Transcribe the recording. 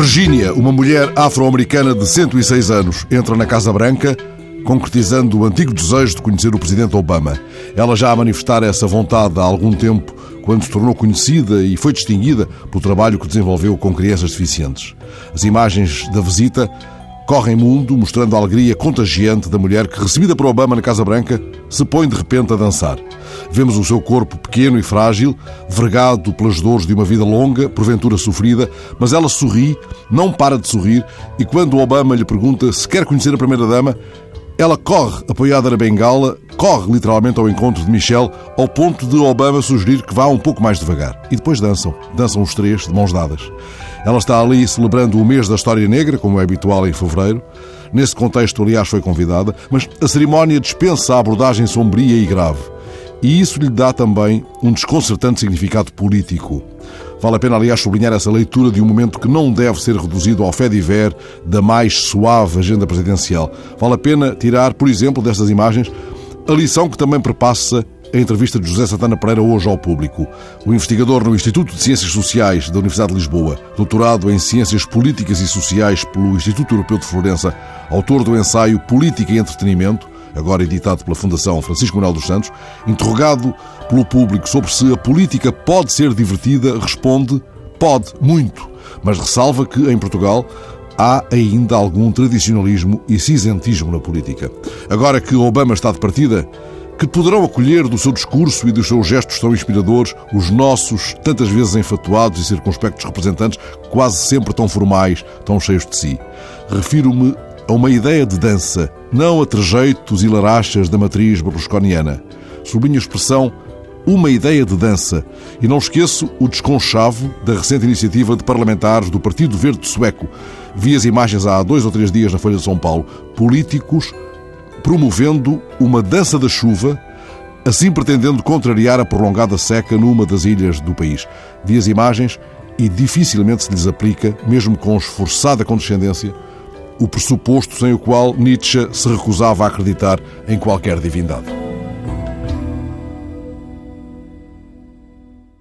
Virginia, uma mulher afro-americana de 106 anos, entra na Casa Branca, concretizando o antigo desejo de conhecer o presidente Obama. Ela já a manifestar essa vontade há algum tempo, quando se tornou conhecida e foi distinguida pelo trabalho que desenvolveu com crianças deficientes. As imagens da visita correm mundo, mostrando a alegria contagiante da mulher que, recebida por Obama na Casa Branca, se põe de repente a dançar. Vemos o seu corpo pequeno e frágil, vergado pelas dores de uma vida longa, porventura sofrida, mas ela sorri, não para de sorrir, e quando Obama lhe pergunta se quer conhecer a primeira-dama, ela corre, apoiada na bengala, corre literalmente ao encontro de Michelle, ao ponto de Obama sugerir que vá um pouco mais devagar. E depois dançam. Dançam os três, de mãos dadas. Ela está ali celebrando o mês da História Negra, como é habitual em fevereiro. Nesse contexto, aliás, foi convidada, mas a cerimónia dispensa a abordagem sombria e grave. E isso lhe dá também um desconcertante significado político. Vale a pena, aliás, sublinhar essa leitura de um momento que não deve ser reduzido ao fé ver da mais suave agenda presidencial. Vale a pena tirar, por exemplo, destas imagens, a lição que também perpassa a entrevista de José Santana Pereira hoje ao público. O investigador no Instituto de Ciências Sociais da Universidade de Lisboa, doutorado em Ciências Políticas e Sociais pelo Instituto Europeu de Florença, autor do ensaio Política e Entretenimento, agora editado pela Fundação Francisco Manuel dos Santos, interrogado pelo público sobre se a política pode ser divertida, responde: pode, muito, mas ressalva que em Portugal há ainda algum tradicionalismo e cinzentismo na política. Agora que Obama está de partida, que poderão acolher do seu discurso e dos seus gestos tão inspiradores os nossos, tantas vezes enfatuados e circunspectos representantes, quase sempre tão formais, tão cheios de si. Refiro-me a uma ideia de dança, não a trejeitos e larachas da matriz berlusconiana. Sublinho a expressão uma ideia de dança. E não esqueço o desconchavo da recente iniciativa de parlamentares do Partido Verde Sueco. Vi as imagens há dois ou três dias na Folha de São Paulo. Políticos promovendo uma dança da chuva, assim pretendendo contrariar a prolongada seca numa das ilhas do país. Vi as imagens e dificilmente se lhes aplica, mesmo com esforçada condescendência, o pressuposto sem o qual Nietzsche se recusava a acreditar em qualquer divindade.